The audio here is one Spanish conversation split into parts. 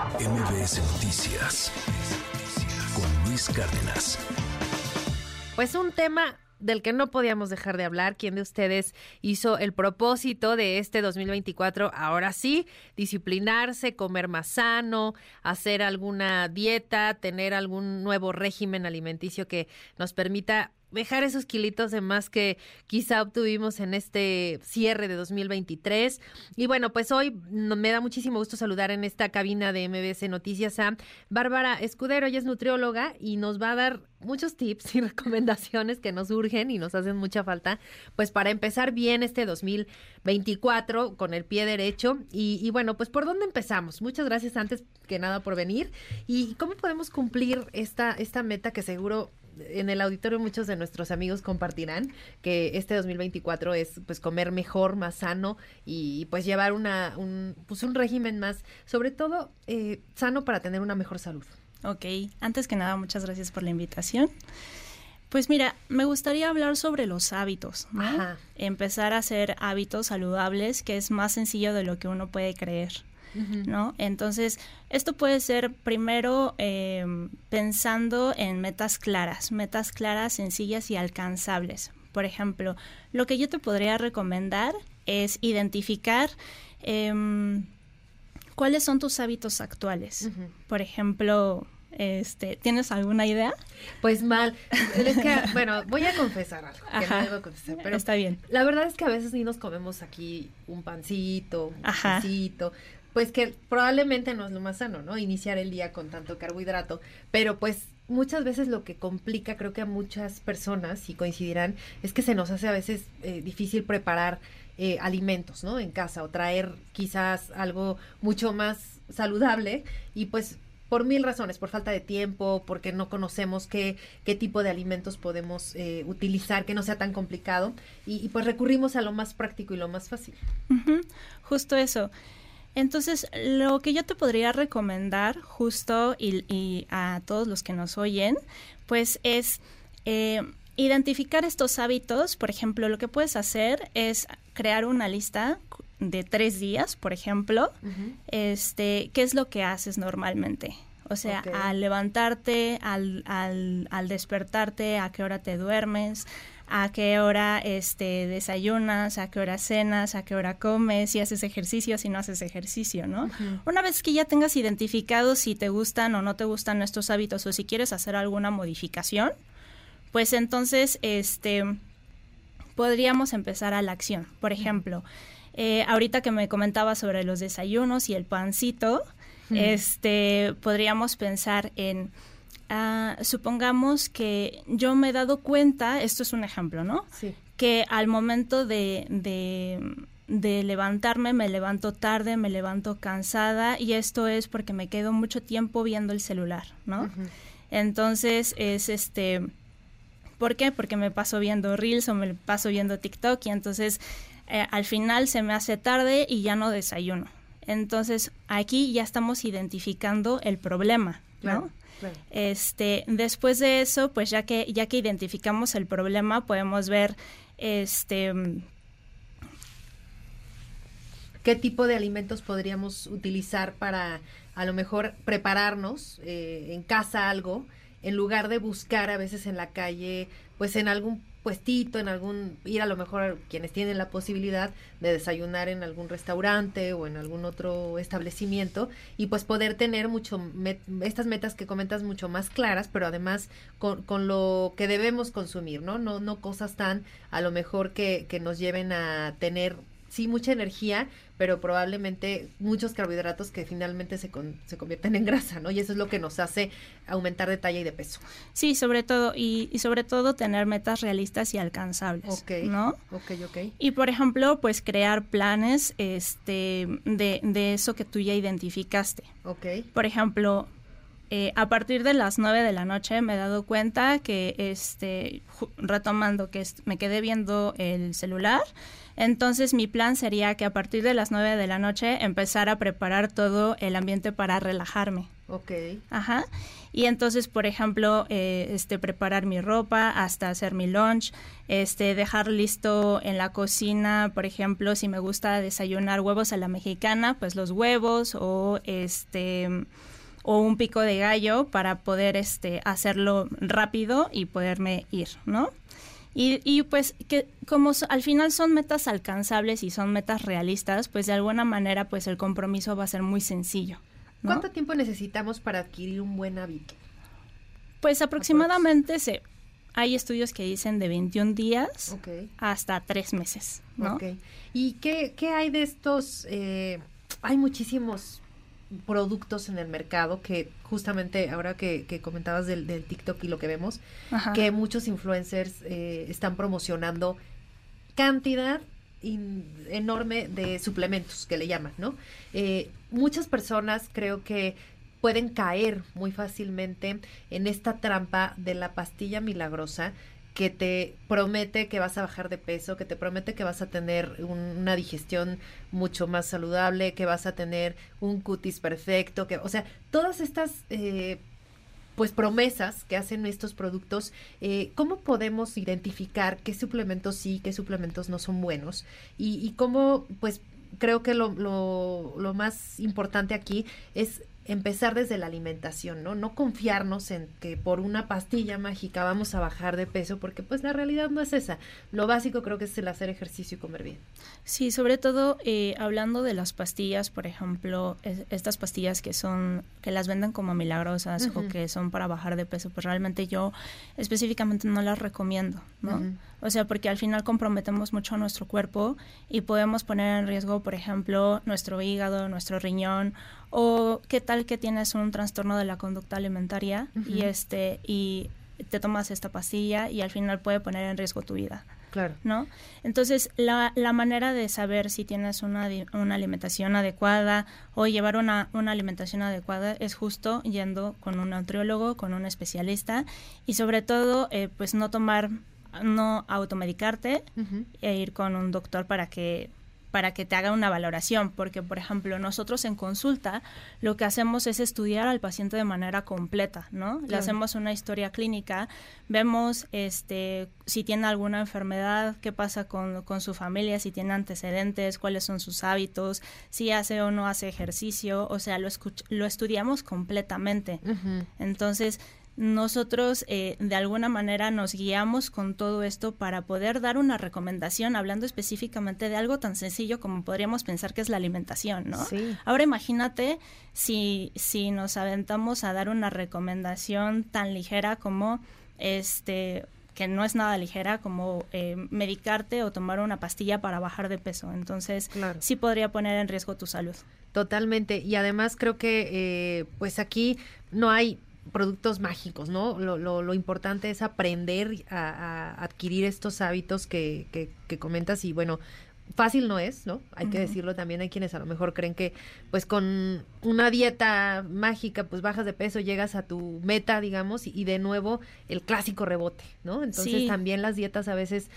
MBS Noticias con Luis Cárdenas. Pues un tema del que no podíamos dejar de hablar. ¿Quién de ustedes hizo el propósito de este 2024? Ahora sí, disciplinarse, comer más sano, hacer alguna dieta, tener algún nuevo régimen alimenticio que nos permita dejar esos kilitos de más que quizá obtuvimos en este cierre de 2023. Y bueno, pues hoy me da muchísimo gusto saludar en esta cabina de MBC Noticias a Bárbara Escudero. Ella es nutrióloga y nos va a dar muchos tips y recomendaciones que nos urgen y nos hacen mucha falta, pues para empezar bien este 2024 con el pie derecho. Y, bueno, pues por dónde empezamos. Muchas gracias antes que nada por venir. ¿Y cómo podemos cumplir esta, esta meta que seguro en el auditorio muchos de nuestros amigos compartirán que este 2024 es pues comer mejor, más sano y pues llevar una, un, pues un régimen más, sobre todo eh, sano para tener una mejor salud. Ok, antes que nada, muchas gracias por la invitación. Pues mira, me gustaría hablar sobre los hábitos, ¿no? Empezar a hacer hábitos saludables, que es más sencillo de lo que uno puede creer. ¿No? Entonces, esto puede ser primero eh, pensando en metas claras, metas claras, sencillas y alcanzables. Por ejemplo, lo que yo te podría recomendar es identificar em, cuáles son tus hábitos actuales. Por ejemplo, este, ¿Tienes alguna idea? Pues mal. Es que, bueno, voy a confesar algo. Que no debo confesar, pero Está bien. La verdad es que a veces ni nos comemos aquí un pancito, un pancito pues que probablemente no es lo más sano, ¿no? Iniciar el día con tanto carbohidrato, pero pues muchas veces lo que complica, creo que a muchas personas, y coincidirán, es que se nos hace a veces eh, difícil preparar eh, alimentos, ¿no? En casa o traer quizás algo mucho más saludable y pues por mil razones, por falta de tiempo, porque no conocemos qué, qué tipo de alimentos podemos eh, utilizar, que no sea tan complicado, y, pues recurrimos a lo más práctico y lo más fácil. Justo eso. Entonces, lo que yo te podría recomendar justo y, a todos los que nos oyen, pues es eh, identificar estos hábitos. Por ejemplo, lo que puedes hacer es crear una lista de tres días, por ejemplo, este, ¿qué es lo que haces normalmente? O sea, al levantarte, al, al, al despertarte, a qué hora te duermes, a qué hora este, desayunas, a qué hora cenas, a qué hora comes, si haces ejercicio, si no haces ejercicio, ¿no? Una vez que ya tengas identificado si te gustan o no te gustan estos hábitos o si quieres hacer alguna modificación, pues entonces este, podríamos empezar a la acción. Por ejemplo, eh, ahorita que me comentaba sobre los desayunos y el pancito, este, podríamos pensar en Ah, supongamos que yo me he dado cuenta, esto es un ejemplo, ¿no? Sí. Que al momento de, de, levantarme, me levanto tarde, me levanto cansada y esto es porque me quedo mucho tiempo viendo el celular, ¿no? Entonces es este, ¿por qué? Porque me paso viendo Reels o me paso viendo TikTok y entonces eh, al final se me hace tarde y ya no desayuno. Entonces aquí ya estamos identificando el problema, ¿no? Este, después de eso, pues ya que, ya que identificamos el problema, podemos ver este qué tipo de alimentos podríamos utilizar para a lo mejor prepararnos eh, en casa algo en lugar de buscar a veces en la calle pues en algún puestito, en algún, ir a lo mejor quienes tienen la posibilidad de desayunar en algún restaurante o en algún otro establecimiento y pues poder tener mucho, estas metas que comentas mucho más claras, pero además con, con, lo que debemos consumir, ¿no? No, no cosas tan a lo mejor que, que nos lleven a tener sí mucha energía, pero probablemente muchos carbohidratos que finalmente se, se convierten en grasa, ¿no? Y eso es lo que nos hace aumentar de talla y de peso. Sí, sobre todo, y, sobre todo tener metas realistas y alcanzables, Ok, ¿no? Ok, ok. Y por ejemplo, pues crear planes este, de, de eso que tú ya identificaste. Ok. Por ejemplo, eh, a partir de las 9 de la noche me he dado cuenta que, este, retomando que me quedé viendo el celular, entonces mi plan sería que a partir de las 9 de la noche empezar a preparar todo el ambiente para relajarme. Ok. Ajá. Y entonces, por ejemplo, eh, este, preparar mi ropa hasta hacer mi lunch, este, dejar listo en la cocina, por ejemplo, si me gusta desayunar huevos a la mexicana, pues los huevos o este o un pico de gallo para poder este hacerlo rápido y poderme ir, ¿no? Y, y, pues que como al final son metas alcanzables y son metas realistas, pues de alguna manera pues el compromiso va a ser muy sencillo. ¿Cuánto tiempo necesitamos para adquirir un buen hábito? Pues aproximadamente se, hay estudios que dicen de 21 días hasta 3 meses. ¿no? ¿Y qué, qué, hay de estos? Eh, hay muchísimos productos en el mercado que justamente ahora que, comentabas del, del, TikTok y lo que vemos, que muchos influencers eh, están promocionando cantidad enorme de suplementos que le llaman, ¿no? Eh, muchas personas creo que pueden caer muy fácilmente en esta trampa de la pastilla milagrosa que te promete que vas a bajar de peso, que te promete que vas a tener una digestión mucho más saludable, que vas a tener un cutis perfecto, que, o sea, todas estas eh, pues promesas que hacen estos productos, eh, ¿cómo podemos identificar qué suplementos sí, qué suplementos no son buenos? Y, cómo, pues creo que lo, lo más importante aquí es empezar desde la alimentación, ¿no? No confiarnos en que por una pastilla mágica vamos a bajar de peso, porque pues la realidad no es esa. Lo básico creo que es el hacer ejercicio y comer bien. Sí, sobre todo eh, hablando de las pastillas, por ejemplo, estas pastillas que son, que las venden como milagrosas o que son para bajar de peso, pues realmente yo específicamente no las recomiendo, ¿no? O sea, porque al final comprometemos mucho a nuestro cuerpo y podemos poner en riesgo, por ejemplo, nuestro hígado, nuestro riñón o qué tal que tienes un trastorno de la conducta alimentaria y este y te tomas esta pastilla y al final puede poner en riesgo tu vida. Claro. ¿No? Entonces, la, la manera de saber si tienes una, una alimentación adecuada o llevar una, una alimentación adecuada es justo yendo con un nutriólogo, con un especialista y sobre todo, eh, pues no tomar no automedicarte e ir con un doctor para que para que te haga una valoración, porque por ejemplo nosotros en consulta lo que hacemos es estudiar al paciente de manera completa, ¿no? Le hacemos una historia clínica, vemos este si tiene alguna enfermedad, qué pasa con, con su familia, si tiene antecedentes, cuáles son sus hábitos, si hace o no hace ejercicio, o sea, lo, lo estudiamos completamente. Entonces, nosotros eh, de alguna manera nos guiamos con todo esto para poder dar una recomendación, hablando específicamente de algo tan sencillo como podríamos pensar que es la alimentación, ¿no? Ahora imagínate si, si nos aventamos a dar una recomendación tan ligera como este que no es nada ligera como eh, medicarte o tomar una pastilla para bajar de peso. Entonces, sí podría poner en riesgo tu salud. Totalmente. Y además creo que, eh, pues aquí no hay productos mágicos, ¿no? Lo, lo, lo importante es aprender a, adquirir estos hábitos que, que, comentas y bueno, fácil no es, ¿no? Hay que decirlo también, hay quienes a lo mejor creen que pues con una dieta mágica pues bajas de peso, llegas a tu meta, digamos, y, de nuevo el clásico rebote, ¿no? Entonces también las dietas a veces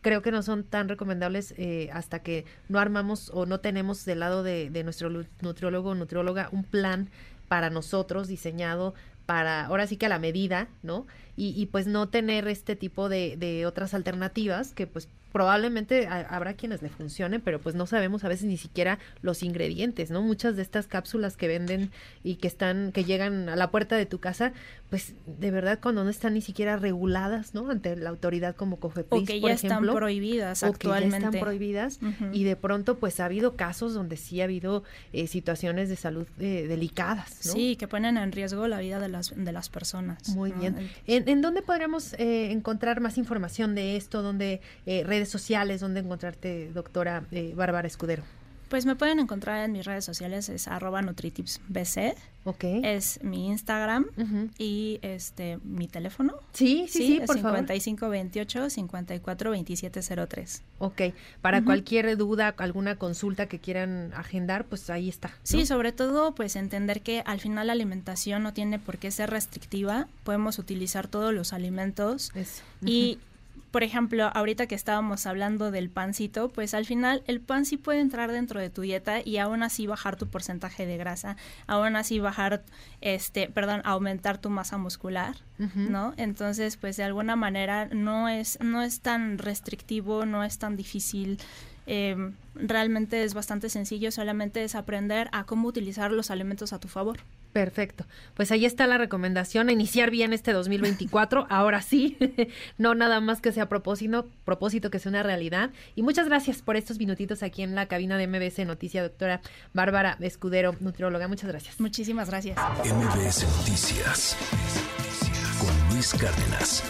creo que no son tan recomendables eh, hasta que no armamos o no tenemos del lado de, de nuestro nutriólogo o nutrióloga un plan para nosotros diseñado para, ahora sí que a la medida, ¿no? Y, y pues no tener este tipo de, de otras alternativas que pues probablemente habrá quienes le funcionen, pero pues no sabemos a veces ni siquiera los ingredientes, ¿no? Muchas de estas cápsulas que venden y que están, que llegan a la puerta de tu casa, pues de verdad cuando no están ni siquiera reguladas, ¿no? Ante la autoridad como COFEPRIS, o que ya están prohibidas actualmente. O que ya están prohibidas y de pronto pues ha habido casos donde sí ha habido eh, situaciones de salud eh, delicadas, ¿no? Sí, que ponen en riesgo la vida de las, de las personas. Muy bien. ¿En, ¿En, dónde podríamos eh, encontrar más información de esto? ¿Dónde redes sociales, ¿dónde encontrarte, doctora Bárbara Escudero? Pues me pueden encontrar en mis redes sociales, es arroba NutritipsBC. Ok. Es mi Instagram y este mi teléfono. Sí, sí, sí, es por favor. 5528 54 2703. Ok, para cualquier duda, alguna consulta que quieran agendar, pues ahí está. ¿no? Sí, sobre todo pues entender que al final la alimentación no tiene por qué ser restrictiva, podemos utilizar todos los alimentos Eso. y por ejemplo, ahorita que estábamos hablando del pancito, pues al final el pan sí puede entrar dentro de tu dieta y aún así bajar tu porcentaje de grasa, aún así bajar, este, perdón, aumentar tu masa muscular. ¿no? Entonces, pues de alguna manera no es, no es tan restrictivo, no es tan difícil. eh, realmente es bastante sencillo, solamente es aprender a cómo utilizar los alimentos a tu favor. Perfecto. Pues ahí está la recomendación, a iniciar bien este 2024, ahora sí, no nada más que sea propósito, propósito que sea una realidad. Y muchas gracias por estos minutitos aquí en la cabina de MBC Noticia, doctora Bárbara Escudero, nutrióloga. Muchas gracias. Muchísimas gracias. MBS Noticias con Luis Cárdenas.